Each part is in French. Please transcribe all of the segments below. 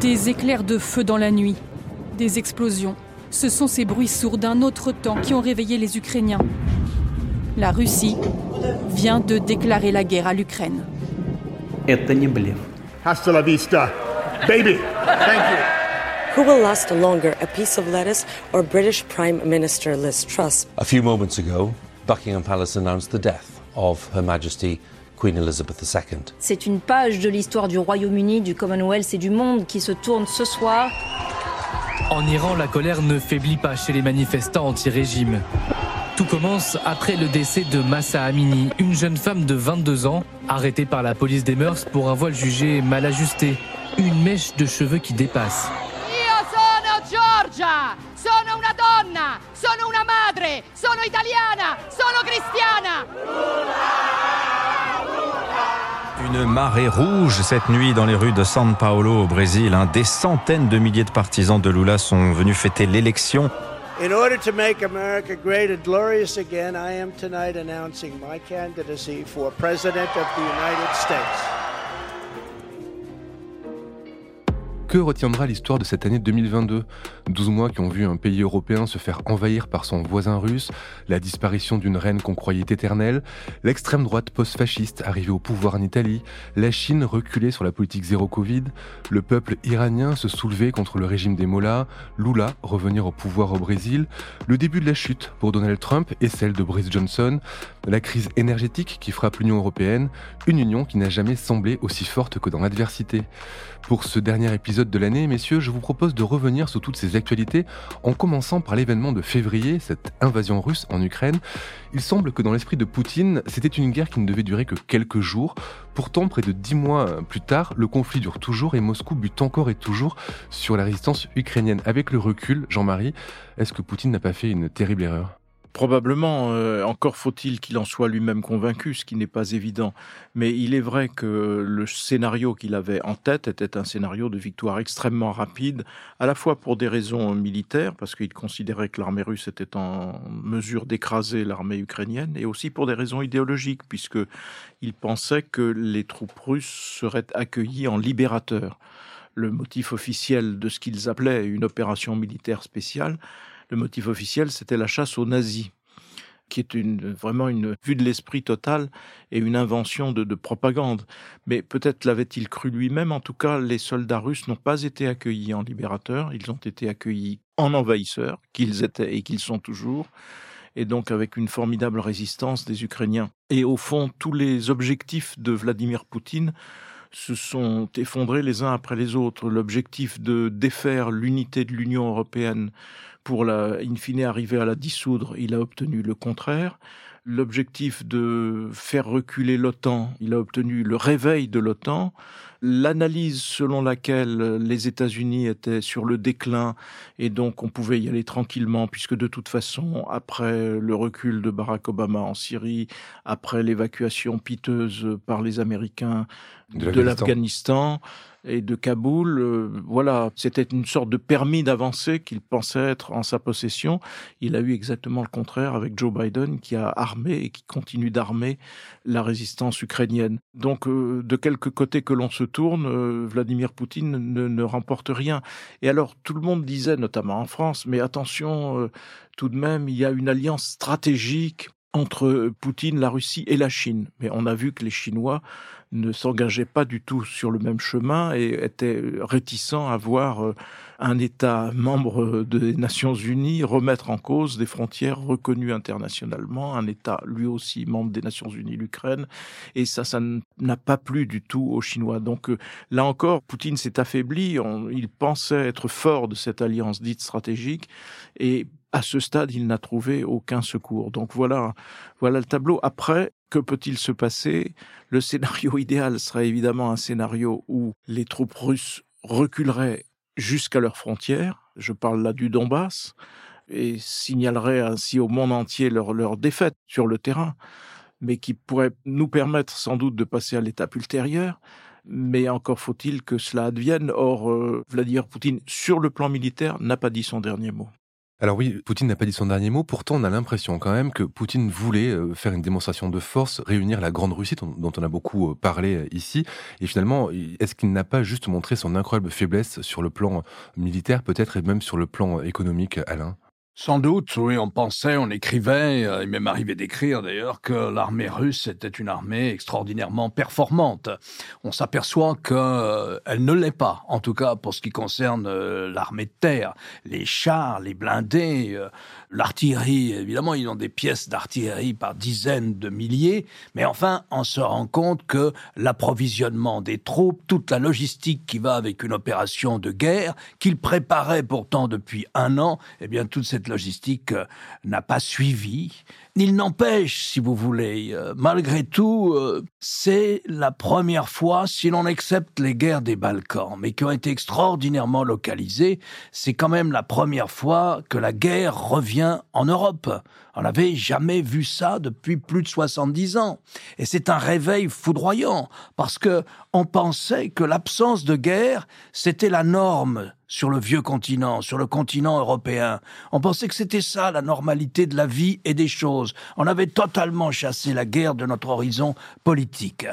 Des éclairs de feu dans la nuit, des explosions. Ce sont ces bruits sourds d'un autre temps qui ont réveillé les Ukrainiens. La Russie vient de déclarer la guerre à l'Ukraine. Hasta la vista, baby. Thank you. Who will last longer, a piece of lettuce or British Prime Minister Liz Truss? A few moments ago, Buckingham Palace announced the death of Her Majesty Queen Elizabeth II. C'est une page de l'histoire du Royaume-Uni, du Commonwealth et du monde qui se tourne ce soir. En Iran, la colère ne faiblit pas chez les manifestants anti-régime. Tout commence après le décès de Massa Amini, une jeune femme de 22 ans, arrêtée par la police des mœurs pour un voile jugé mal ajusté, une mèche de cheveux qui dépasse. Io sono Giorgia, sono una donna, sono una madre, sono italiana, sono cristiana. Une marée rouge cette nuit dans les rues de São Paulo au Brésil. Des centaines de milliers de partisans de Lula sont venus fêter l'élection. In order to make America great and glorious again, I am tonight announcing my candidacy for President of the United States. Que retiendra l'histoire de cette année 2022 12 mois qui ont vu un pays européen se faire envahir par son voisin russe, la disparition d'une reine qu'on croyait éternelle, l'extrême droite post-fasciste arrivée au pouvoir en Italie, la Chine reculée sur la politique zéro Covid, le peuple iranien se soulever contre le régime des Mollahs, Lula revenir au pouvoir au Brésil, le début de la chute pour Donald Trump et celle de Boris Johnson, la crise énergétique qui frappe l'Union européenne, une union qui n'a jamais semblé aussi forte que dans l'adversité. Pour ce dernier épisode de l'année, messieurs, je vous propose de revenir sur toutes ces actualités en commençant par l'événement de février, cette invasion russe en Ukraine. Il semble que dans l'esprit de Poutine, c'était une guerre qui ne devait durer que quelques jours. Pourtant, près de dix mois plus tard, le conflit dure toujours et Moscou bute encore et toujours sur la résistance ukrainienne. Avec le recul, Jean-Marie, est-ce que Poutine n'a pas fait une terrible erreur? Probablement, euh, encore faut-il qu'il en soit lui-même convaincu, ce qui n'est pas évident. Mais il est vrai que le scénario qu'il avait en tête était un scénario de victoire extrêmement rapide, à la fois pour des raisons militaires, parce qu'il considérait que l'armée russe était en mesure d'écraser l'armée ukrainienne, et aussi pour des raisons idéologiques, puisque il pensait que les troupes russes seraient accueillies en libérateurs. Le motif officiel de ce qu'ils appelaient une opération militaire spéciale, le motif officiel, c'était la chasse aux nazis, qui est vraiment une vue de l'esprit totale et une invention de propagande. Mais peut-être l'avait-il cru lui-même. En tout cas, les soldats russes n'ont pas été accueillis en libérateurs, ils ont été accueillis en envahisseurs, qu'ils étaient et qu'ils sont toujours et donc avec une formidable résistance des Ukrainiens. Et au fond, tous les objectifs de Vladimir Poutine se sont effondrés les uns après les autres. L'objectif de défaire l'unité de l'Union européenne pour la, in fine arriver à la dissoudre, il a obtenu le contraire. L'objectif de faire reculer l'OTAN, il a obtenu le réveil de l'OTAN. L'analyse selon laquelle les États-Unis étaient sur le déclin et donc on pouvait y aller tranquillement puisque de toute façon, après le recul de Barack Obama en Syrie, après l'évacuation piteuse par les Américains de l'Afghanistan, et de Kaboul, euh, voilà, c'était une sorte de permis d'avancer qu'il pensait être en sa possession. Il a eu exactement le contraire avec Joe Biden qui a armé et qui continue d'armer la résistance ukrainienne. Donc, euh, de quelque côté que l'on se tourne, euh, Vladimir Poutine ne, ne, remporte rien. Et alors, tout le monde disait, notamment en France, mais attention, tout de même, il y a une alliance stratégique entre Poutine, la Russie et la Chine. Mais on a vu que les Chinois ne s'engageaient pas du tout sur le même chemin et étaient réticents à voir euh, un État membre des Nations Unies remettre en cause des frontières reconnues internationalement, un État lui aussi membre des Nations Unies, l'Ukraine, et ça, ça n'a pas plu du tout aux Chinois. Donc euh, là encore, Poutine s'est affaibli, il pensait être fort de cette alliance dite stratégique, et à ce stade, il n'a trouvé aucun secours. Donc voilà, voilà le tableau. Après, Que peut-il se passer? Le scénario idéal serait évidemment un scénario où les troupes russes reculeraient jusqu'à leurs frontières, je parle là du Donbass, et signaleraient ainsi au monde entier leur, défaite sur le terrain, mais qui pourrait nous permettre sans doute de passer à l'étape ultérieure. Mais encore faut-il que cela advienne. Or, euh, Vladimir Poutine, sur le plan militaire, n'a pas dit son dernier mot. Alors oui, Poutine n'a pas dit son dernier mot, pourtant on a l'impression quand même que Poutine voulait euh, faire une démonstration de force, réunir la Grande Russie dont on a beaucoup euh, parlé euh, ici, et finalement, est-ce qu'il n'a pas juste montré son incroyable faiblesse sur le plan militaire peut-être et même sur le plan économique, Alain? Sans doute, oui, on pensait, on écrivait, euh, il m'est arrivé d'écrire d'ailleurs, que l'armée russe était une armée extraordinairement performante. On s'aperçoit qu'elle euh, ne l'est pas, en tout cas pour ce qui concerne euh, l'armée de terre. Les chars, les blindés, l'artillerie, évidemment, ils ont des pièces d'artillerie par dizaines de milliers, mais enfin, on se rend compte que l'approvisionnement des troupes, toute la logistique qui va avec une opération de guerre, qu'ils préparaient pourtant depuis un an, eh bien, toute cette logistique euh, n'a pas suivi. Il n'empêche, si vous voulez, euh, malgré tout, euh, c'est la première fois, si l'on accepte les guerres des Balkans, mais qui ont été extraordinairement localisées, c'est quand même la première fois que la guerre revient en Europe. On n'avait jamais vu ça depuis plus de 70 ans. Et c'est un réveil foudroyant, parce que on pensait que l'absence de guerre, c'était la norme sur le vieux continent, sur le continent européen. On pensait que c'était ça la normalité de la vie et des choses. On avait totalement chassé la guerre de notre horizon politique.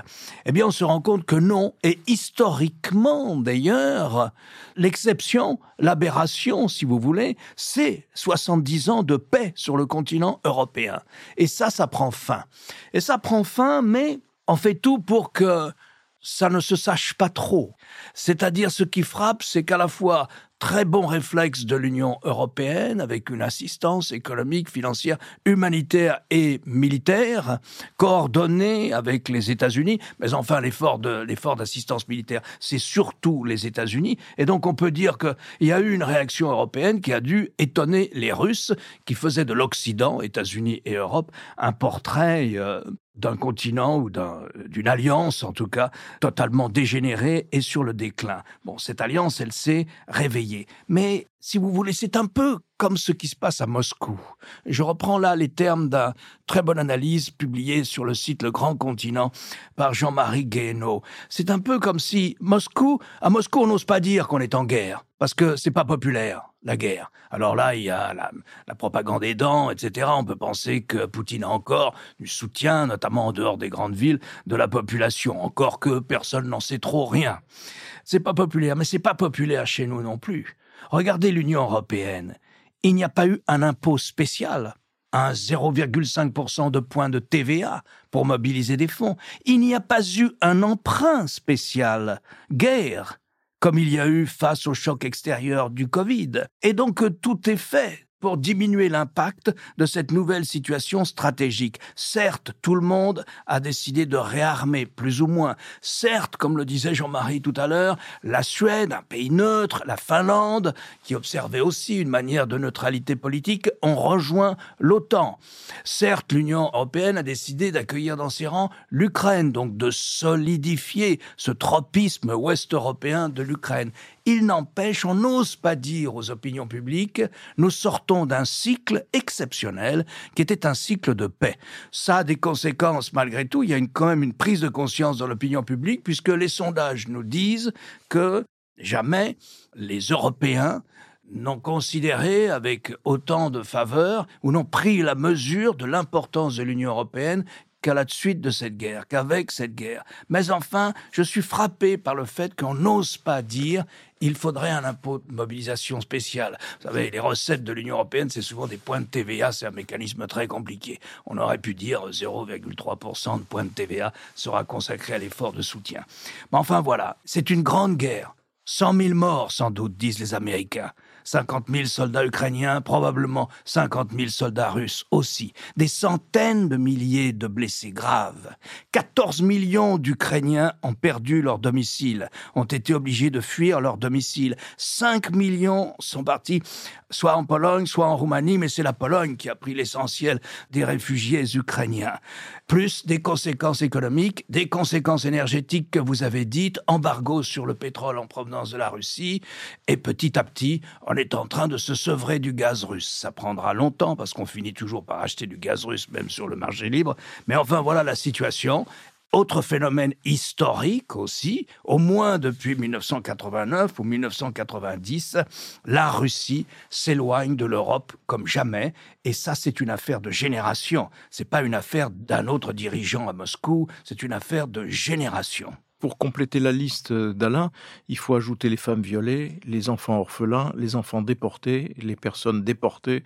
Eh bien, on se rend compte que non, et historiquement d'ailleurs, l'exception, l'aberration, si vous voulez, c'est 70 ans de paix sur le continent européen. Et ça, ça prend fin. Et ça prend fin, mais on fait tout pour que ça ne se sache pas trop. C'est-à-dire ce qui frappe, c'est qu'à la fois très bon réflexe de l'Union européenne avec une assistance économique, financière, humanitaire et militaire coordonnée avec les États-Unis. Mais enfin, l'effort d'assistance militaire, c'est surtout les États-Unis. Et donc, on peut dire qu'il y a eu une réaction européenne qui a dû étonner les Russes, qui faisaient de l'Occident, États-Unis et Europe, un portrait euh, d'un continent ou d'une alliance, en tout cas, totalement dégénérée et sur le déclin. Bon, cette alliance, elle s'est réveillée. Mais, si vous voulez, c'est un peu comme ce qui se passe à Moscou. Je reprends là les termes d'une très bonne analyse publiée sur le site Le Grand Continent par Jean-Marie Guéhenno. C'est un peu comme si Moscou, à Moscou, on n'ose pas dire qu'on est en guerre, parce que c'est pas populaire, la guerre. Alors là, il y a la, la propagande aidant, etc. On peut penser que Poutine a encore du soutien, notamment en dehors des grandes villes, de la population, encore que personne n'en sait trop rien. C'est pas populaire, mais c'est pas populaire chez nous non plus. Regardez l'Union européenne il n'y a pas eu un impôt spécial, un 0,5% de points de TVA pour mobiliser des fonds. Il n'y a pas eu un emprunt spécial, guerre, comme il y a eu face au choc extérieur du Covid. Et donc tout est fait pour diminuer l'impact de cette nouvelle situation stratégique. Certes, tout le monde a décidé de réarmer, plus ou moins. Certes, comme le disait Jean-Marie tout à l'heure, la Suède, un pays neutre, la Finlande, qui observait aussi une manière de neutralité politique, ont rejoint l'OTAN. Certes, l'Union européenne a décidé d'accueillir dans ses rangs l'Ukraine, donc de solidifier ce tropisme ouest-européen de l'Ukraine. Il n'empêche, on n'ose pas dire aux opinions publiques, nous sortons d'un cycle exceptionnel qui était un cycle de paix. Ça a des conséquences malgré tout. Il y a quand même une prise de conscience dans l'opinion publique puisque les sondages nous disent que jamais les Européens n'ont considéré avec autant de faveur ou n'ont pris la mesure de l'importance de l'Union européenne qu'à la suite de cette guerre, qu'avec cette guerre. Mais enfin, je suis frappé par le fait qu'on n'ose pas dire il faudrait un impôt de mobilisation spécial. Vous savez, les recettes de l'Union européenne, c'est souvent des points de TVA, c'est un mécanisme très compliqué. On aurait pu dire 0,3% de points de TVA sera consacré à l'effort de soutien. Mais enfin voilà, c'est une grande guerre. 100 000 morts sans doute, disent les Américains. 50 000 soldats ukrainiens, probablement 50 000 soldats russes aussi. Des centaines de milliers de blessés graves. 14 millions d'Ukrainiens ont perdu leur domicile, ont été obligés de fuir leur domicile. 5 millions sont partis soit en Pologne, soit en Roumanie, mais c'est la Pologne qui a pris l'essentiel des réfugiés ukrainiens. Plus des conséquences économiques, des conséquences énergétiques que vous avez dites, embargo sur le pétrole en provenance de la Russie, et petit à petit, on est en train de se sevrer du gaz russe. Ça prendra longtemps parce qu'on finit toujours par acheter du gaz russe, même sur le marché libre. Mais enfin, voilà la situation. Autre phénomène historique aussi, au moins depuis 1989 ou 1990, la Russie s'éloigne de l'Europe comme jamais, et ça c'est une affaire de génération. C'est pas une affaire d'un autre dirigeant à Moscou, c'est une affaire de génération. Pour compléter la liste d'Alain, il faut ajouter les femmes violées, les enfants orphelins, les enfants déportés, les personnes déportées.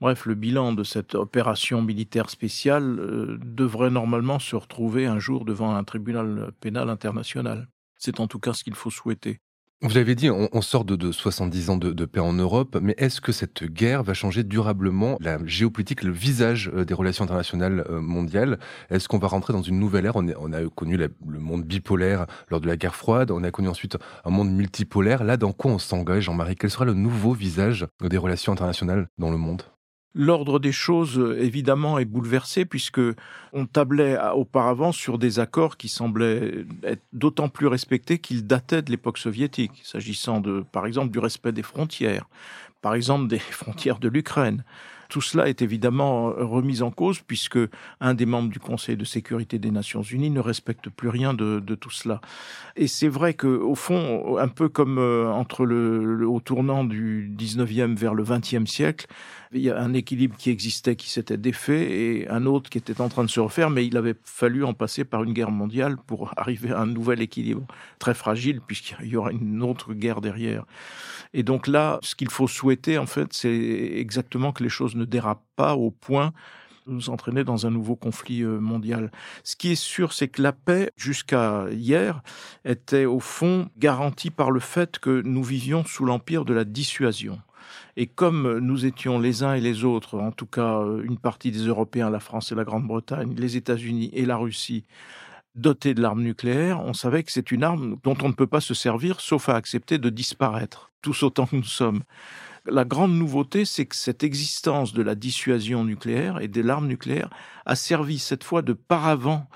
Bref, le bilan de cette opération militaire spéciale euh, devrait normalement se retrouver un jour devant un tribunal pénal international. C'est en tout cas ce qu'il faut souhaiter. Vous l'avez dit, on, sort de, de 70 ans de, paix en Europe, mais est-ce que cette guerre va changer durablement la géopolitique, le visage euh, des relations internationales euh, mondiales? Est-ce qu'on va rentrer dans une nouvelle ère? On, a connu le monde bipolaire lors de la guerre froide, on a connu ensuite un monde multipolaire. Là, dans quoi on s'engage, Jean-Marie? Quel sera le nouveau visage des relations internationales dans le monde? L'ordre des choses, évidemment, est bouleversé puisque on tablait auparavant sur des accords qui semblaient être d'autant plus respectés qu'ils dataient de l'époque soviétique, s'agissant de, par exemple, du respect des frontières, par exemple des frontières de l'Ukraine. Tout cela est évidemment remis en cause puisque un des membres du Conseil de sécurité des Nations Unies ne respecte plus rien de, tout cela. Et c'est vrai que, au fond, un peu comme euh, entre le, le, au tournant du 19e vers le 20e siècle, il y a un équilibre qui existait, qui s'était défait, et un autre qui était en train de se refaire, mais il avait fallu en passer par une guerre mondiale pour arriver à un nouvel équilibre, très fragile, puisqu'il y aura une autre guerre derrière. Et donc là, ce qu'il faut souhaiter, en fait, c'est exactement que les choses ne dérapent pas au point de nous entraîner dans un nouveau conflit euh, mondial. Ce qui est sûr, c'est que la paix, jusqu'à hier, était au fond garantie par le fait que nous vivions sous l'empire de la dissuasion. Et comme nous étions les uns et les autres, en tout cas euh, une partie des Européens, la France et la Grande-Bretagne, les États-Unis et la Russie, dotés de l'arme nucléaire, on savait que c'est une arme dont on ne peut pas se servir sauf à accepter de disparaître, tous autant que nous sommes. La grande nouveauté, c'est que cette existence de la dissuasion nucléaire et de l'arme nucléaire a servi cette fois de paravent.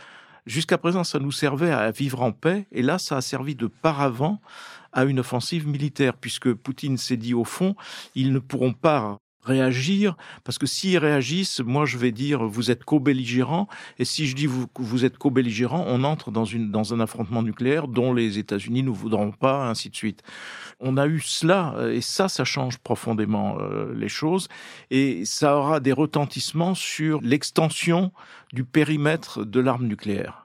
Jusqu'à présent, ça nous servait à vivre en paix, et là, ça a servi de paravent à une offensive militaire, puisque Poutine s'est dit au fond, ils ne pourront pas réagir, parce que s'ils réagissent, moi je vais dire vous êtes co-belligérant, et si je dis vous, vous êtes co-belligérant, on entre dans, une, dans un affrontement nucléaire dont les États-Unis ne voudront pas, ainsi de suite. On a eu cela, et ça, ça change profondément euh, les choses, et ça aura des retentissements sur l'extension du périmètre de l'arme nucléaire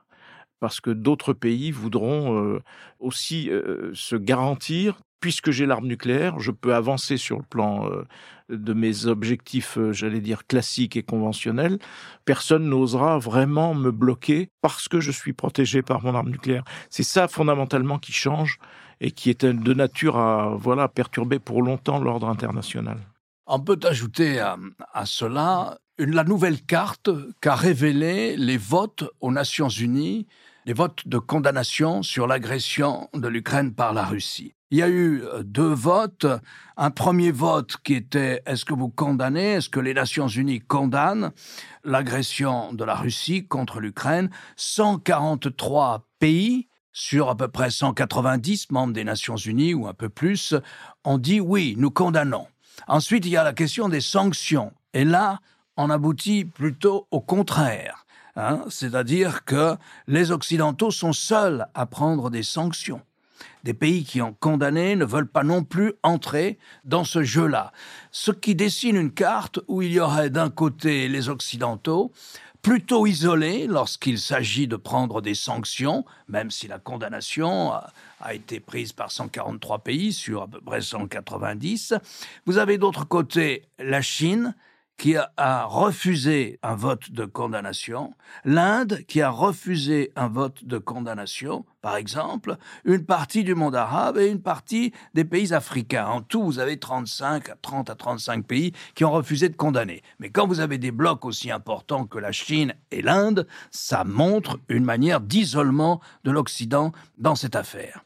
parce que d'autres pays voudront euh, aussi euh, se garantir puisque j'ai l'arme nucléaire, je peux avancer sur le plan euh, de mes objectifs, euh, j'allais dire, classiques et conventionnels. Personne n'osera vraiment me bloquer parce que je suis protégé par mon arme nucléaire. C'est ça fondamentalement qui change et qui est de nature à voilà perturber pour longtemps l'ordre international. On peut ajouter à, à cela la nouvelle carte qu'a révélée les votes aux Nations Unies les votes de condamnation sur l'agression de l'Ukraine par la Russie. Il y a eu euh, deux votes. Un premier vote qui était est-ce que vous condamnez, est-ce que les Nations Unies condamnent l'agression de la Russie contre l'Ukraine? 143 pays sur à peu près 190 membres des Nations Unies ou un peu plus ont dit oui, nous condamnons. Ensuite, il y a la question des sanctions. Et là, on aboutit plutôt au contraire. Hein, C'est-à-dire que les Occidentaux sont seuls à prendre des sanctions. Des pays qui ont condamné ne veulent pas non plus entrer dans ce jeu-là. Ce qui dessine une carte où il y aurait d'un côté les Occidentaux, plutôt isolés lorsqu'il s'agit de prendre des sanctions, même si la condamnation a, été prise par 143 pays sur à peu près 190. Vous avez d'autre côté la Chine, qui a refusé un vote de condamnation, l'Inde qui a refusé un vote de condamnation, par exemple, une partie du monde arabe et une partie des pays africains. En tout, vous avez 35 à 30 à 35 pays qui ont refusé de condamner. Mais quand vous avez des blocs aussi importants que la Chine et l'Inde, ça montre une manière d'isolement de l'Occident dans cette affaire.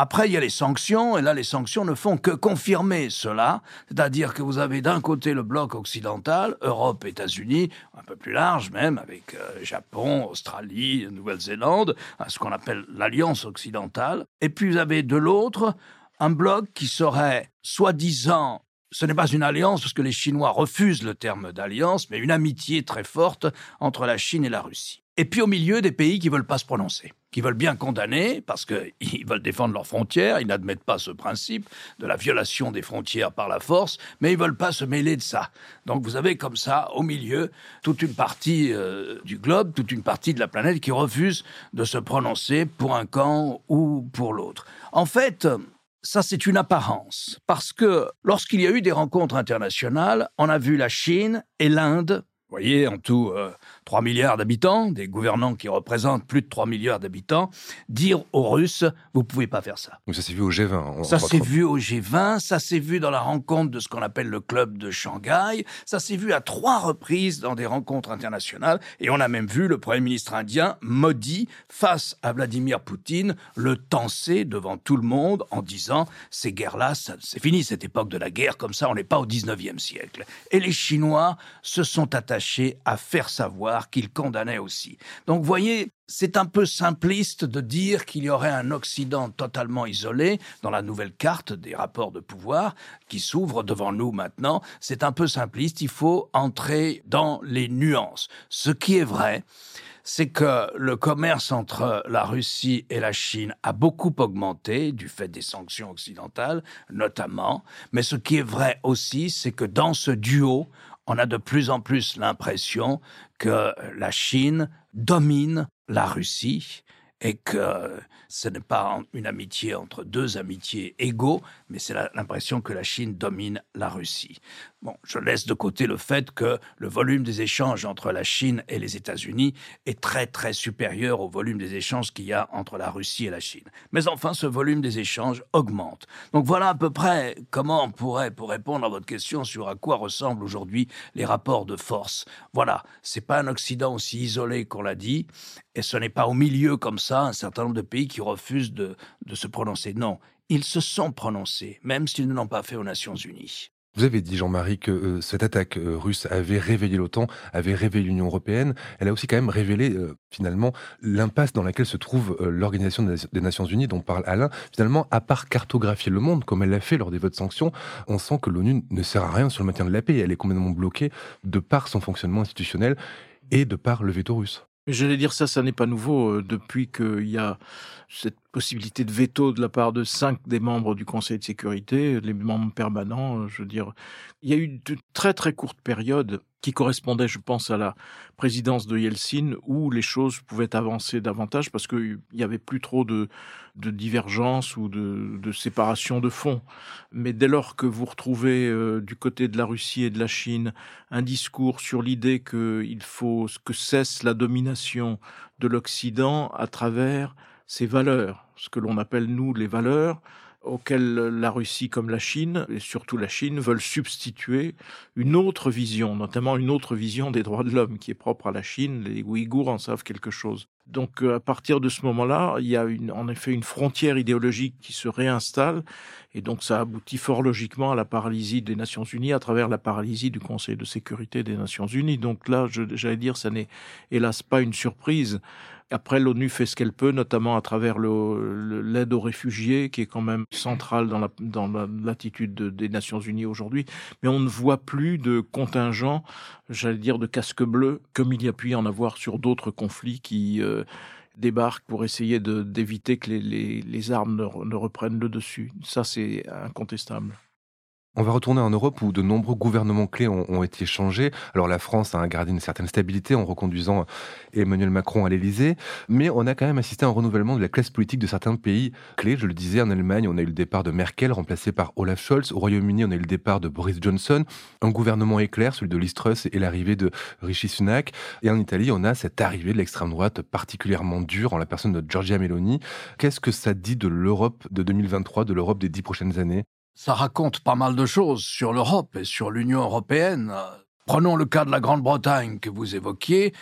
Après, il y a les sanctions, et là, les sanctions ne font que confirmer cela, c'est-à-dire que vous avez d'un côté le bloc occidental, Europe, États-Unis, un peu plus large même, avec euh, Japon, Australie, Nouvelle-Zélande, ce qu'on appelle l'Alliance occidentale, et puis vous avez de l'autre un bloc qui serait soi-disant ce n'est pas une alliance parce que les Chinois refusent le terme d'alliance, mais une amitié très forte entre la Chine et la Russie. Et puis au milieu des pays qui veulent pas se prononcer, qui veulent bien condamner parce qu'ils veulent défendre leurs frontières, ils n'admettent pas ce principe de la violation des frontières par la force, mais ils veulent pas se mêler de ça. Donc vous avez comme ça au milieu toute une partie euh, du globe, toute une partie de la planète qui refuse de se prononcer pour un camp ou pour l'autre. En fait, ça, c'est une apparence. Parce que lorsqu'il y a eu des rencontres internationales, on a vu la Chine et l'Inde, vous voyez, en tout, euh, 3 milliards d'habitants, des gouvernants qui représentent plus de 3 milliards d'habitants, dire aux Russes, vous pouvez pas faire ça. Donc ça s'est vu au G20. Ça s'est vu au G20, ça s'est vu dans la rencontre de ce qu'on appelle le club de Shanghai, ça s'est vu à trois reprises dans des rencontres internationales, et on a même vu le Premier ministre indien, Modi, face à Vladimir Poutine, le tenser devant tout le monde en disant, ces guerres-là, c'est fini cette époque de la guerre, comme ça on n'est pas au 19e siècle. Et les Chinois se sont attachés à faire savoir qu'il condamnait aussi. Donc, voyez, c'est un peu simpliste de dire qu'il y aurait un Occident totalement isolé dans la nouvelle carte des rapports de pouvoir qui s'ouvre devant nous maintenant. C'est un peu simpliste, il faut entrer dans les nuances. Ce qui est vrai, c'est que le commerce entre la Russie et la Chine a beaucoup augmenté du fait des sanctions occidentales, notamment. Mais ce qui est vrai aussi, c'est que dans ce duo, on a de plus en plus l'impression que la Chine domine la Russie et que ce n'est pas une amitié entre deux amitiés égaux, mais c'est l'impression que la Chine domine la Russie. Bon, je laisse de côté le fait que le volume des échanges entre la Chine et les États-Unis est très très supérieur au volume des échanges qu'il y a entre la Russie et la Chine. Mais enfin, ce volume des échanges augmente. Donc voilà à peu près comment on pourrait, pour répondre à votre question sur à quoi ressemblent aujourd'hui les rapports de force. Voilà, c'est pas un Occident aussi isolé qu'on l'a dit, et ce n'est pas au milieu comme ça un certain nombre de pays qui refusent de, de se prononcer. Non, ils se sont prononcés, même s'ils ne l'ont pas fait aux Nations Unies. Vous avez dit, Jean-Marie, que euh, cette attaque euh, russe avait réveillé l'OTAN, avait réveillé l'Union européenne. Elle a aussi quand même révélé, euh, finalement, l'impasse dans laquelle se trouve l'Organisation des Nations Unies, dont parle Alain. Finalement, à part cartographier le monde, comme elle l'a fait lors des votes sanctions, on sent que l'ONU ne sert à rien sur le maintien de la paix. Elle est complètement bloquée de par son fonctionnement institutionnel et de par le veto russe. J'allais dire ça, ça n'est pas nouveau depuis qu'il y a cette possibilité de veto de la part de cinq des membres du Conseil de sécurité, les membres permanents, euh, je veux dire. Il y a eu de très très courtes périodes qui correspondaient, je pense, à la présidence de Yeltsin, où les choses pouvaient avancer davantage parce qu'il n'y avait plus trop de, de divergence ou de, de, séparation de fond. Mais dès lors que vous retrouvez euh, du côté de la Russie et de la Chine un discours sur l'idée qu'il faut que cesse la domination de l'Occident à travers ces valeurs, ce que l'on appelle nous les valeurs, auxquelles la Russie comme la Chine, et surtout la Chine, veulent substituer une autre vision, notamment une autre vision des droits de l'homme qui est propre à la Chine. Les Ouïghours en savent quelque chose. Donc euh, à partir de ce moment-là, il y a une, en effet une frontière idéologique qui se réinstalle, et donc ça aboutit fort logiquement à la paralysie des Nations Unies à travers la paralysie du Conseil de sécurité des Nations Unies. Donc là, j'allais dire, ça n'est hélas pas une surprise. Après, l'ONU fait ce qu'elle peut, notamment à travers l'aide aux réfugiés, qui est quand même centrale dans, la, l'attitude des Nations Unies aujourd'hui. Mais on ne voit plus de contingents, j'allais dire, de casques bleus, comme il y a pu en avoir sur d'autres conflits qui euh, débarquent pour essayer d'éviter que les, armes ne reprennent le dessus. Ça, c'est incontestable. On va retourner en Europe où de nombreux gouvernements clés ont, été changés. Alors la France a gardé une certaine stabilité en reconduisant Emmanuel Macron à l'Élysée, mais on a quand même assisté à un renouvellement de la classe politique de certains pays clés. Je le disais, en Allemagne, on a eu le départ de Merkel, remplacé par Olaf Scholz. Au Royaume-Uni, on a eu le départ de Boris Johnson. Un gouvernement éclair, celui de Liz Truss, et l'arrivée de Rishi Sunak. Et en Italie, on a cette arrivée de l'extrême droite particulièrement dure en la personne de Giorgia Meloni. Qu'est-ce que ça dit de l'Europe de 2023, de l'Europe des dix prochaines années? Ça raconte pas mal de choses sur l'Europe et sur l'Union européenne. Prenons le cas de la Grande-Bretagne que vous évoquiez.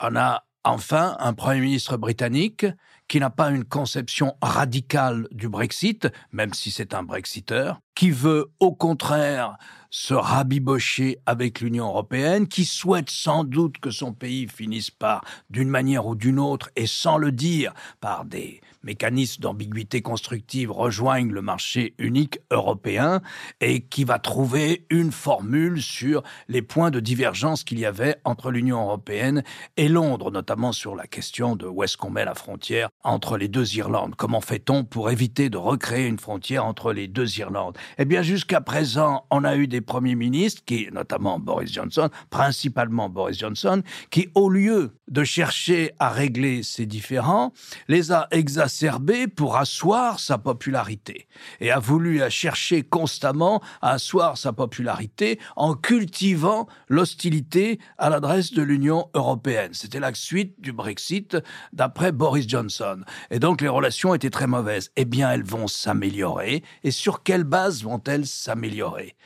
On a enfin un Premier ministre britannique qui n'a pas une conception radicale du Brexit, même si c'est un Brexiteur, qui veut au contraire se rabibocher avec l'Union européenne, qui souhaite sans doute que son pays finisse par, d'une manière ou d'une autre, et sans le dire, par des mécanismes d'ambiguïté constructive rejoignent le marché unique européen et qui va trouver une formule sur les points de divergence qu'il y avait entre l'Union européenne et Londres, notamment sur la question de où est-ce qu'on met la frontière entre les deux Irlandes. Comment fait-on pour éviter de recréer une frontière entre les deux Irlandes? Eh bien, jusqu'à présent, on a eu des premiers ministres, qui, notamment Boris Johnson, principalement Boris Johnson, qui, au lieu de chercher à régler ces différends, les a exacerbés pour asseoir sa popularité et a voulu chercher constamment à asseoir sa popularité en cultivant l'hostilité à l'adresse de l'Union européenne. C'était la suite du Brexit d'après Boris Johnson. Et donc les relations étaient très mauvaises. Eh bien, elles vont s'améliorer. Et sur quelle base vont-elles s'améliorer?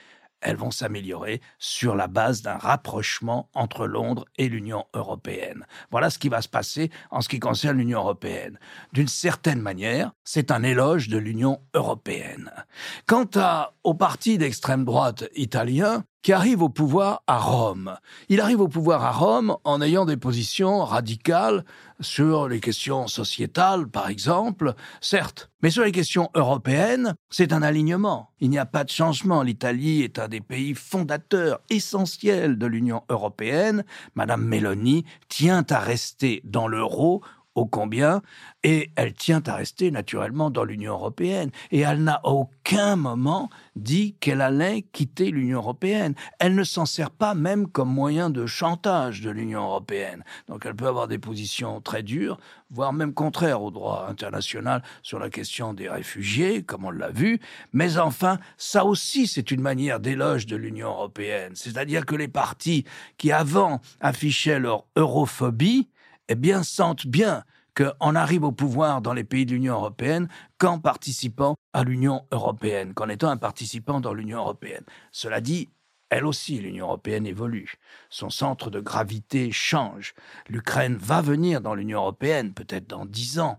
Elles vont s'améliorer sur la base d'un rapprochement entre Londres et l'Union européenne. Voilà ce qui va se passer en ce qui concerne l'Union européenne. D'une certaine manière, c'est un éloge de l'Union européenne. Quant à, au parti d'extrême droite italien, qui arrive au pouvoir à Rome. Il arrive au pouvoir à Rome en ayant des positions radicales sur les questions sociétales, par exemple, certes, mais sur les questions européennes, c'est un alignement. Il n'y a pas de changement. L'Italie est un des pays fondateurs essentiels de l'Union européenne. Madame Meloni tient à rester dans l'euro ô combien, et elle tient à rester naturellement dans l'Union européenne. Et elle n'a aucun moment dit qu'elle allait quitter l'Union européenne. Elle ne s'en sert pas même comme moyen de chantage de l'Union européenne. Donc elle peut avoir des positions très dures, voire même contraires au droit international sur la question des réfugiés, comme on l'a vu. Mais enfin, ça aussi, c'est une manière d'éloge de l'Union européenne. C'est-à-dire que les partis qui avant affichaient leur europhobie, eh bien, sentent bien qu'on arrive au pouvoir dans les pays de l'Union européenne qu'en participant à l'Union européenne, qu'en étant un participant dans l'Union européenne. Cela dit, elle aussi, l'Union européenne évolue. Son centre de gravité change. L'Ukraine va venir dans l'Union européenne, peut-être dans dix ans.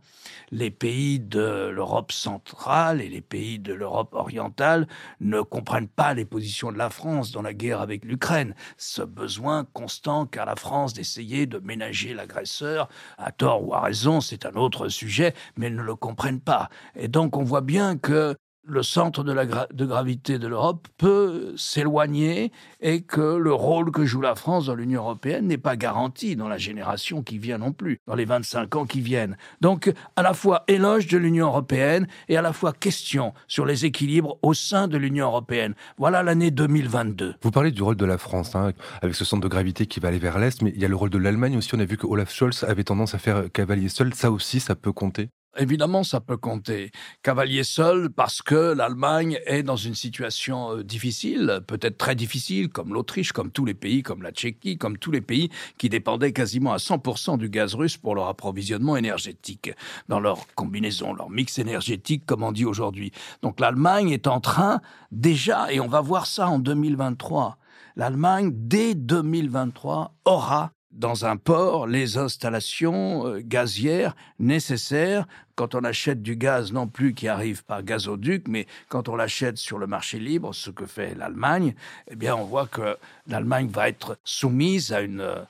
Les pays de l'Europe centrale et les pays de l'Europe orientale ne comprennent pas les positions de la France dans la guerre avec l'Ukraine. Ce besoin constant qu'a la France d'essayer de ménager l'agresseur, à tort ou à raison, c'est un autre sujet, mais ils ne le comprennent pas. Et donc on voit bien que le centre de, gravité de l'Europe peut s'éloigner et que le rôle que joue la France dans l'Union européenne n'est pas garanti dans la génération qui vient non plus, dans les 25 ans qui viennent. Donc, à la fois éloge de l'Union européenne et à la fois question sur les équilibres au sein de l'Union européenne. Voilà l'année 2022. Vous parlez du rôle de la France, hein, avec ce centre de gravité qui va aller vers l'Est, mais il y a le rôle de l'Allemagne aussi. On a vu que Olaf Scholz avait tendance à faire cavalier seul. Ça aussi, ça peut compter? Évidemment, ça peut compter. Cavalier seul parce que l'Allemagne est dans une situation euh, difficile, peut-être très difficile, comme l'Autriche, comme tous les pays, comme la Tchéquie, comme tous les pays qui dépendaient quasiment à 100% du gaz russe pour leur approvisionnement énergétique, dans leur combinaison, leur mix énergétique, comme on dit aujourd'hui. Donc l'Allemagne est en train déjà, et on va voir ça en 2023, l'Allemagne, dès 2023, aura dans un port les installations euh, gazières nécessaires. Quand on achète du gaz non plus qui arrive par gazoduc, mais quand on l'achète sur le marché libre, ce que fait l'Allemagne, eh bien on voit que l'Allemagne va être soumise à une euh,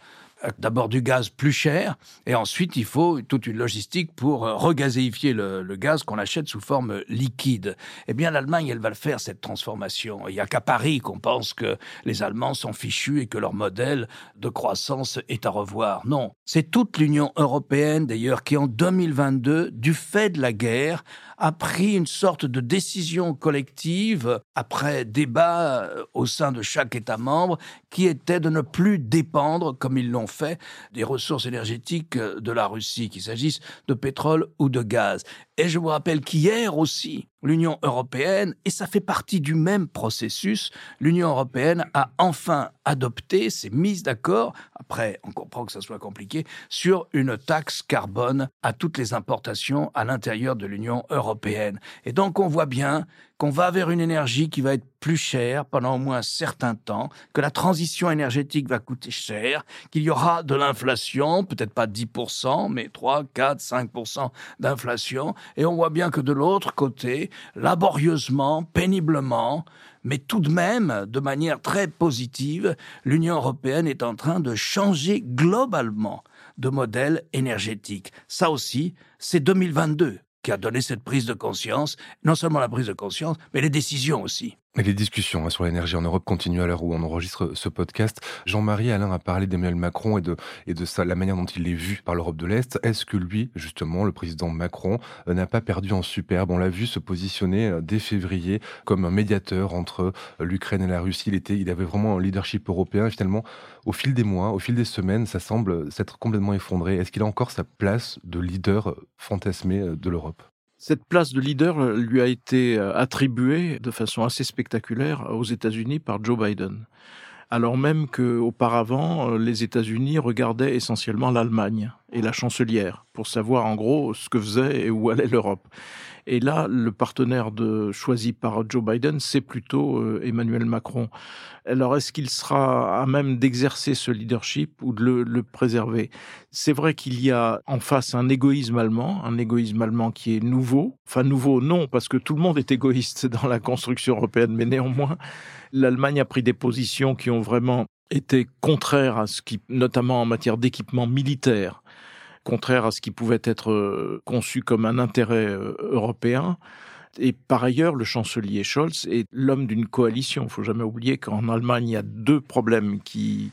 d'abord du gaz plus cher, et ensuite il faut toute une logistique pour euh, regazéifier le, le gaz qu'on achète sous forme liquide. Eh bien, l'Allemagne, elle va le faire, cette transformation. Il n'y a qu'à Paris qu'on pense que les Allemands sont fichus et que leur modèle de croissance est à revoir. Non, c'est toute l'Union européenne, d'ailleurs, qui en 2022, du fait de la guerre, a pris une sorte de décision collective, après débat euh, au sein de chaque État membre, qui était de ne plus dépendre, comme ils l'ont fait, des ressources énergétiques euh, de la Russie, qu'il s'agisse de pétrole ou de gaz. Et je vous rappelle qu'hier aussi, l'Union européenne, et ça fait partie du même processus, l'Union européenne a enfin adopté, s'est mise d'accord, après on comprend que ça soit compliqué, sur une taxe carbone à toutes les importations à l'intérieur de l'Union européenne. Et donc on voit bien qu'on va vers une énergie qui va être plus chère pendant au moins un certain temps, que la transition énergétique va coûter cher, qu'il y aura de l'inflation, peut-être pas 10%, mais 3, 4, 5% d'inflation. Et on voit bien que de l'autre côté, laborieusement, péniblement, mais tout de même, de manière très positive, l'Union européenne est en train de changer globalement de modèle énergétique. Ça aussi, c'est 2022 qui a donné cette prise de conscience, non seulement la prise de conscience, mais les décisions aussi. Les discussions hein, sur l'énergie en Europe continuent à l'heure où on enregistre ce podcast. Jean-Marie Alain a parlé d'Emmanuel Macron et de, et de ça, la manière dont il est vu par l'Europe de l'Est. Est-ce que lui, justement, le président Macron, euh, n'a pas perdu en superbe? On l'a vu se positionner euh, dès février comme un médiateur entre euh, l'Ukraine et la Russie. Il, était, il avait vraiment un leadership européen. Finalement, au fil des mois, au fil des semaines, ça semble s'être complètement effondré. Est-ce qu'il a encore sa place de leader fantasmé de l'Europe? Cette place de leader euh, lui a été euh, attribuée de façon assez spectaculaire aux États-Unis par Joe Biden. Alors même qu'auparavant, euh, les États-Unis regardaient essentiellement l'Allemagne et la chancelière pour savoir en gros ce que faisait et où allait l'Europe. Et là, le partenaire choisi par Joe Biden, c'est plutôt euh, Emmanuel Macron. Alors, est-ce qu'il sera à même d'exercer ce leadership ou de le, le préserver? C'est vrai qu'il y a en face un égoïsme allemand, un égoïsme allemand qui est nouveau. Enfin, nouveau, non, parce que tout le monde est égoïste dans la construction européenne, mais néanmoins, l'Allemagne a pris des positions qui ont vraiment été contraires à ce qui, notamment en matière d'équipement militaire, contraire à ce qui pouvait être euh, conçu comme un intérêt euh, européen. Et par ailleurs, le chancelier Scholz est l'homme d'une coalition. Il faut jamais oublier qu'en Allemagne, il y a deux problèmes qui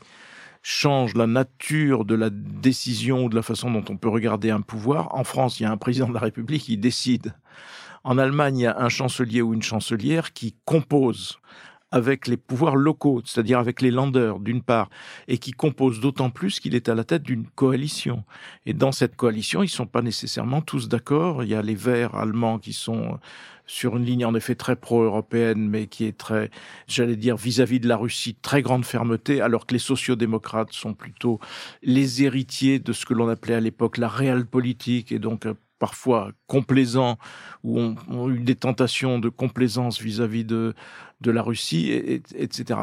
changent la nature de la décision ou de la façon dont on peut regarder un pouvoir. En France, il y a un président de la République qui décide. En Allemagne, il y a un chancelier ou une chancelière qui compose avec les pouvoirs locaux, c'est-à-dire avec les landeurs d'une part, et qui compose d'autant plus qu'il est à la tête d'une coalition. Et dans cette coalition, ils sont pas nécessairement tous d'accord. Il y a les Verts allemands qui sont sur une ligne en effet très pro-européenne, mais qui est très, j'allais dire, vis-à-vis -vis de la Russie, très grande fermeté, alors que les sociodémocrates sont plutôt les héritiers de ce que l'on appelait à l'époque la réelle politique, et donc parfois complaisants ou ont, eu des tentations de complaisance vis-à-vis de, de la Russie, et, etc.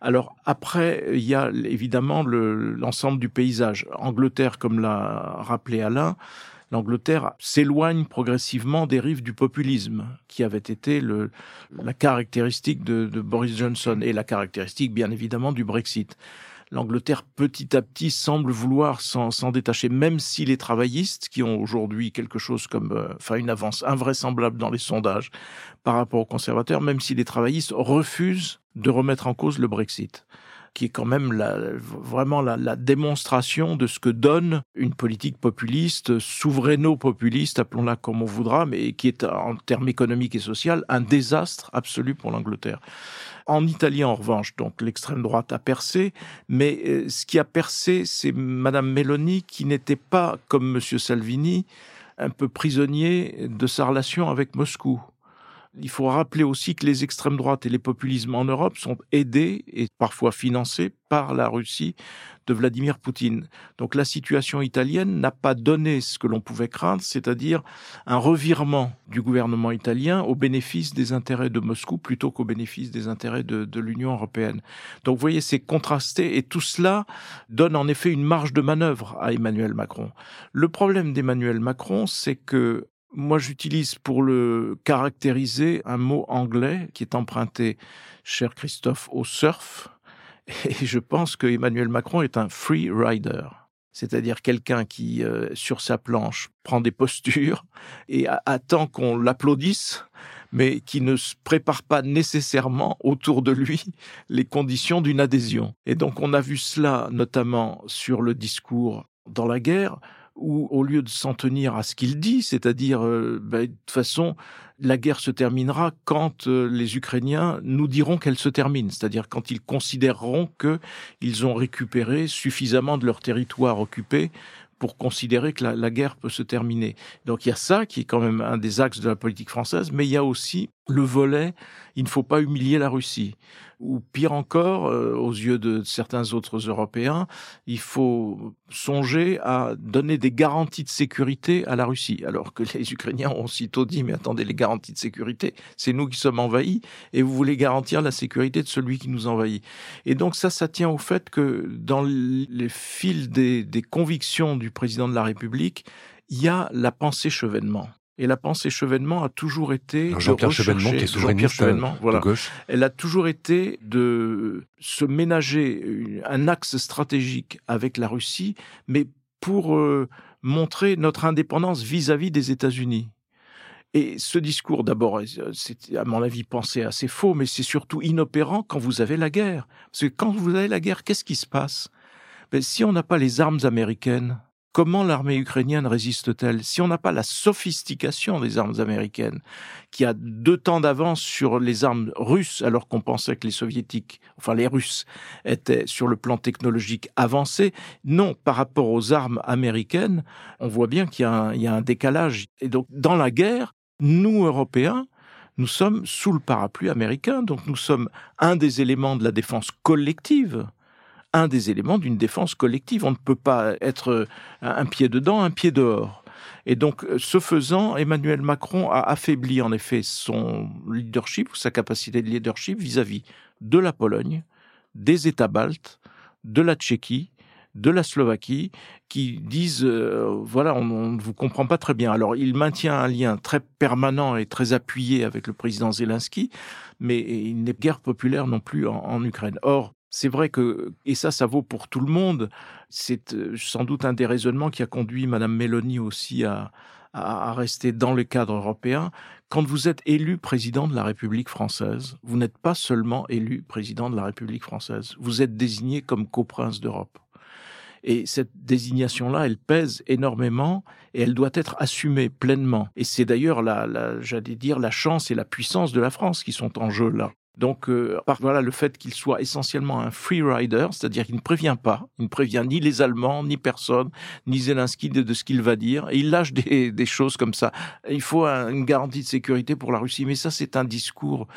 Alors après, il y a évidemment l'ensemble du paysage. Angleterre, comme l'a rappelé Alain, l'Angleterre s'éloigne progressivement des rives du populisme, qui avait été le, la caractéristique de, de Boris Johnson et la caractéristique, bien évidemment, du Brexit l'Angleterre petit à petit semble vouloir s'en détacher, même si les travaillistes, qui ont aujourd'hui quelque chose comme, euh, enfin une avance invraisemblable dans les sondages par rapport aux conservateurs, même si les travaillistes refusent de remettre en cause le Brexit qui est quand même la, vraiment la, la, démonstration de ce que donne une politique populiste, souveraino-populiste, appelons-la comme on voudra, mais qui est en termes économiques et sociaux un désastre absolu pour l'Angleterre. En Italie, en revanche, donc l'extrême droite a percé, mais euh, ce qui a percé, c'est Madame Meloni qui n'était pas, comme Monsieur Salvini, un peu prisonnier de sa relation avec Moscou. Il faut rappeler aussi que les extrêmes droites et les populismes en Europe sont aidés et parfois financés par la Russie de Vladimir Poutine. Donc la situation italienne n'a pas donné ce que l'on pouvait craindre, c'est-à-dire un revirement du gouvernement italien au bénéfice des intérêts de Moscou plutôt qu'au bénéfice des intérêts de, de l'Union européenne. Donc vous voyez, c'est contrasté et tout cela donne en effet une marge de manœuvre à Emmanuel Macron. Le problème d'Emmanuel Macron, c'est que moi, j'utilise pour le caractériser un mot anglais qui est emprunté, cher Christophe, au surf. Et je pense que Emmanuel Macron est un free rider. C'est-à-dire quelqu'un qui, euh, sur sa planche, prend des postures et attend qu'on l'applaudisse, mais qui ne se prépare pas nécessairement autour de lui les conditions d'une adhésion. Et donc on a vu cela notamment sur le discours dans la guerre, où au lieu de s'en tenir à ce qu'il dit, c'est-à-dire euh, ben, de toute façon la guerre se terminera quand euh, les Ukrainiens nous diront qu'elle se termine, c'est-à-dire quand ils considéreront qu'ils ont récupéré suffisamment de leur territoire occupé pour considérer que la, la, guerre peut se terminer. Donc il y a ça qui est quand même un des axes de la politique française, mais il y a aussi le volet il ne faut pas humilier la Russie. Ou pire encore, euh, aux yeux de certains autres Européens, il faut songer à donner des garanties de sécurité à la Russie. Alors que les Ukrainiens ont aussitôt dit, mais attendez, les garanties de sécurité, c'est nous qui sommes envahis, et vous voulez garantir la sécurité de celui qui nous envahit. Et donc ça, ça tient au fait que dans les fils des, des convictions du président de la République, il y a la pensée chevènement. Et la pensée Chevènement a toujours été Jean-Pierre Chevènement, qui est souverainiste Chevènement, voilà. de gauche. Elle a toujours été de se ménager un axe stratégique avec la Russie, mais pour euh, montrer notre indépendance vis-à-vis des États-Unis. Et ce discours, d'abord, c'est à mon avis pensé assez faux, mais c'est surtout inopérant quand vous avez la guerre. Parce que quand vous avez la guerre, qu'est-ce qui se passe? Ben, Si on n'a pas les armes américaines, Comment l'armée ukrainienne résiste-t-elle Si on n'a pas la sophistication des armes américaines, qui a deux temps d'avance sur les armes russes, alors qu'on pensait que les soviétiques, enfin les Russes, étaient sur le plan technologique avancés, non, par rapport aux armes américaines, on voit bien qu'il y, y, a un décalage. Et donc, dans la guerre, nous, Européens, nous sommes sous le parapluie américain, donc nous sommes un des éléments de la défense collective un des éléments d'une défense collective. On ne peut pas être euh, un pied dedans, un pied dehors. Et donc, euh, ce faisant, Emmanuel Macron a affaibli en effet son leadership, sa capacité de leadership vis-à-vis de la Pologne, des États baltes, de la Tchéquie, de la Slovaquie, qui disent euh, voilà, on ne vous comprend pas très bien. Alors, il maintient un lien très permanent et très appuyé avec le président Zelensky, mais il n'est guère populaire non plus en, en Ukraine. Or, c'est vrai que, et ça, ça vaut pour tout le monde, c'est sans doute un des raisonnements qui a conduit Madame Mélanie aussi à, rester dans le cadre européen. Quand vous êtes élu président de la République française, vous n'êtes pas seulement élu président de la République française, vous êtes désigné comme coprince d'Europe. Et cette désignation-là, elle pèse énormément et elle doit être assumée pleinement. Et c'est d'ailleurs la j'allais dire, la chance et la puissance de la France qui sont en jeu là. Donc, euh, par, voilà, le fait qu'il soit essentiellement un free rider, c'est-à-dire qu'il ne prévient pas, il ne prévient ni les Allemands, ni personne, ni Zelensky de, ce qu'il va dire, et il lâche des, choses comme ça. Il faut une garantie de sécurité pour la Russie, mais ça, c'est un discours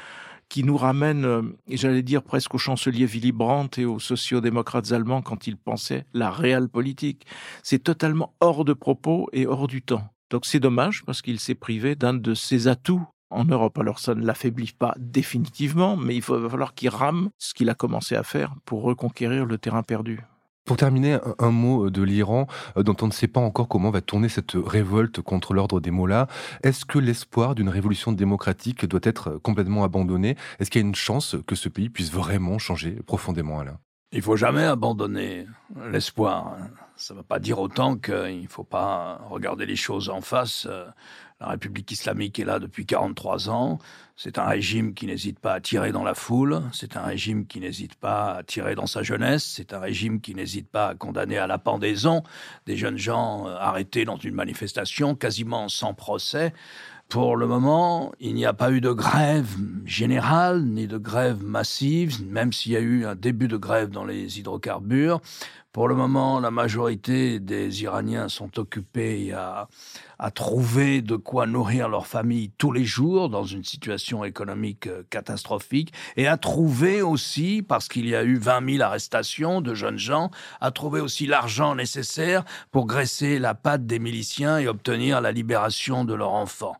qui nous ramène, euh, j'allais dire presque au chancelier Willy Brandt et aux sociodémocrates allemands quand ils pensaient la réelle politique. C'est totalement hors de propos et hors du temps. Donc c'est dommage parce qu'il s'est privé d'un de ses atouts en Europe. Alors ça ne l'affaiblit pas définitivement, mais il va falloir qu'il rame ce qu'il a commencé à faire pour reconquérir le terrain perdu. Pour terminer, un mot de l'Iran, euh, dont on ne sait pas encore comment va tourner cette révolte contre l'ordre des mollahs. Est-ce que l'espoir d'une révolution démocratique doit être complètement abandonné? Est-ce qu'il y a une chance que ce pays puisse vraiment changer profondément, Alain? Il faut jamais abandonner l'espoir. Ça ne veut pas dire autant qu'il ne faut pas regarder les choses en face. La République islamique est là depuis 43 ans. C'est un régime qui n'hésite pas à tirer dans la foule. C'est un régime qui n'hésite pas à tirer dans sa jeunesse. C'est un régime qui n'hésite pas à condamner à la pendaison des jeunes gens euh, arrêtés dans une manifestation quasiment sans procès. Pour le moment, il n'y a pas eu de grève générale ni de grève massive, même s'il y a eu un début de grève dans les hydrocarbures. Pour le moment, la majorité des Iraniens sont occupés à, à trouver de quoi nourrir leur famille tous les jours dans une situation économique euh, catastrophique et à trouver aussi, parce qu'il y a eu 20 000 arrestations de jeunes gens, à trouver aussi l'argent nécessaire pour graisser la patte des miliciens et obtenir la libération de leurs enfants.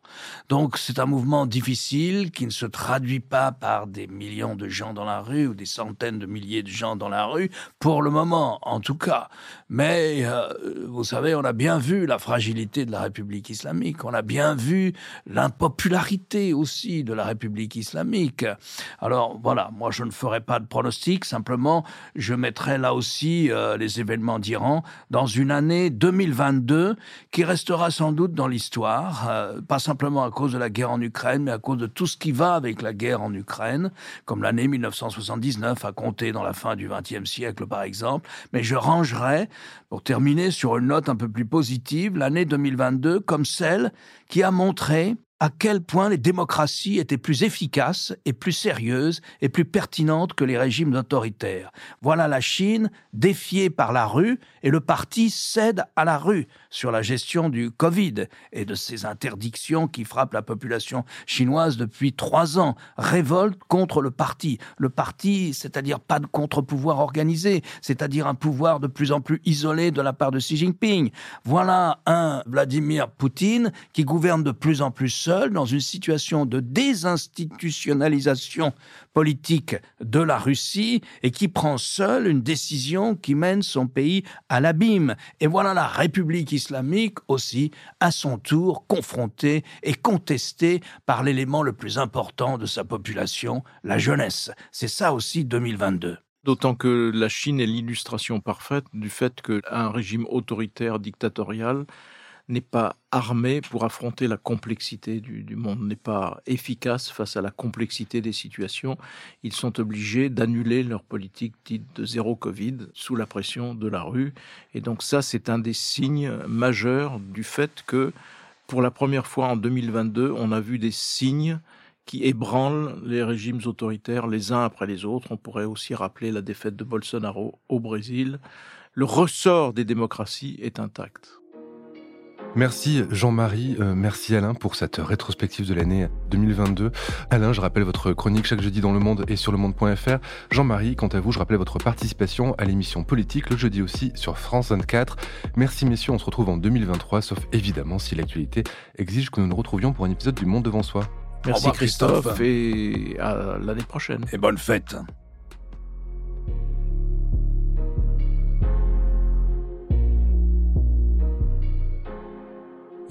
Donc c'est un mouvement difficile qui ne se traduit pas par des millions de gens dans la rue ou des centaines de milliers de gens dans la rue, pour le moment en tout cas. Mais euh, vous savez, on a bien vu la fragilité de la République islamique, on a bien vu l'impopularité aussi de la République islamique. Alors voilà, moi je ne ferai pas de pronostic, simplement je mettrai là aussi euh, les événements d'Iran dans une année 2022 qui restera sans doute dans l'histoire, euh, pas simplement à cause de la guerre en Ukraine, mais à cause de tout ce qui va avec la guerre en Ukraine, comme l'année 1979 a compté dans la fin du XXe siècle par exemple. Mais je rangerai, pour terminer sur une note un peu plus positive, l'année 2022 comme celle qui a montré à quel point les démocraties étaient plus efficaces et plus sérieuses et plus pertinentes que les régimes autoritaires. Voilà la Chine défiée par la rue et le parti cède à la rue sur la gestion du Covid et de ces interdictions qui frappent la population chinoise depuis trois ans. Révolte contre le parti. Le parti, c'est-à-dire pas de contre-pouvoir organisé, c'est-à-dire un pouvoir de plus en plus isolé de la part de Xi Jinping. Voilà un Vladimir Poutine qui gouverne de plus en plus seul dans une situation de désinstitutionnalisation politique de la Russie et qui prend seul une décision qui mène son pays à l'abîme. Et voilà la République islamique aussi, à son tour, confrontée et contestée par l'élément le plus important de sa population, la jeunesse. C'est ça aussi 2022. D'autant que la Chine est l'illustration parfaite du fait qu'un régime autoritaire dictatorial n'est pas armé pour affronter la complexité du, monde, n'est pas efficace face à la complexité des situations. Ils sont obligés d'annuler leur politique dite de zéro Covid sous la pression de la rue. Et donc ça, c'est un des signes majeurs du fait que pour la première fois en 2022, on a vu des signes qui ébranlent les régimes autoritaires les uns après les autres. On pourrait aussi rappeler la défaite de Bolsonaro au Brésil. Le ressort des démocraties est intact. Merci Jean-Marie, euh, merci Alain pour cette rétrospective de l'année 2022. Alain, je rappelle votre chronique chaque jeudi dans Le Monde et sur le monde.fr. Jean-Marie, quant à vous, je rappelle votre participation à l'émission politique le jeudi aussi sur France 24. Merci messieurs, on se retrouve en 2023, sauf évidemment si l'actualité exige que nous nous retrouvions pour un épisode du Monde devant soi. Merci Christophe et à l'année prochaine. Et bonne fête.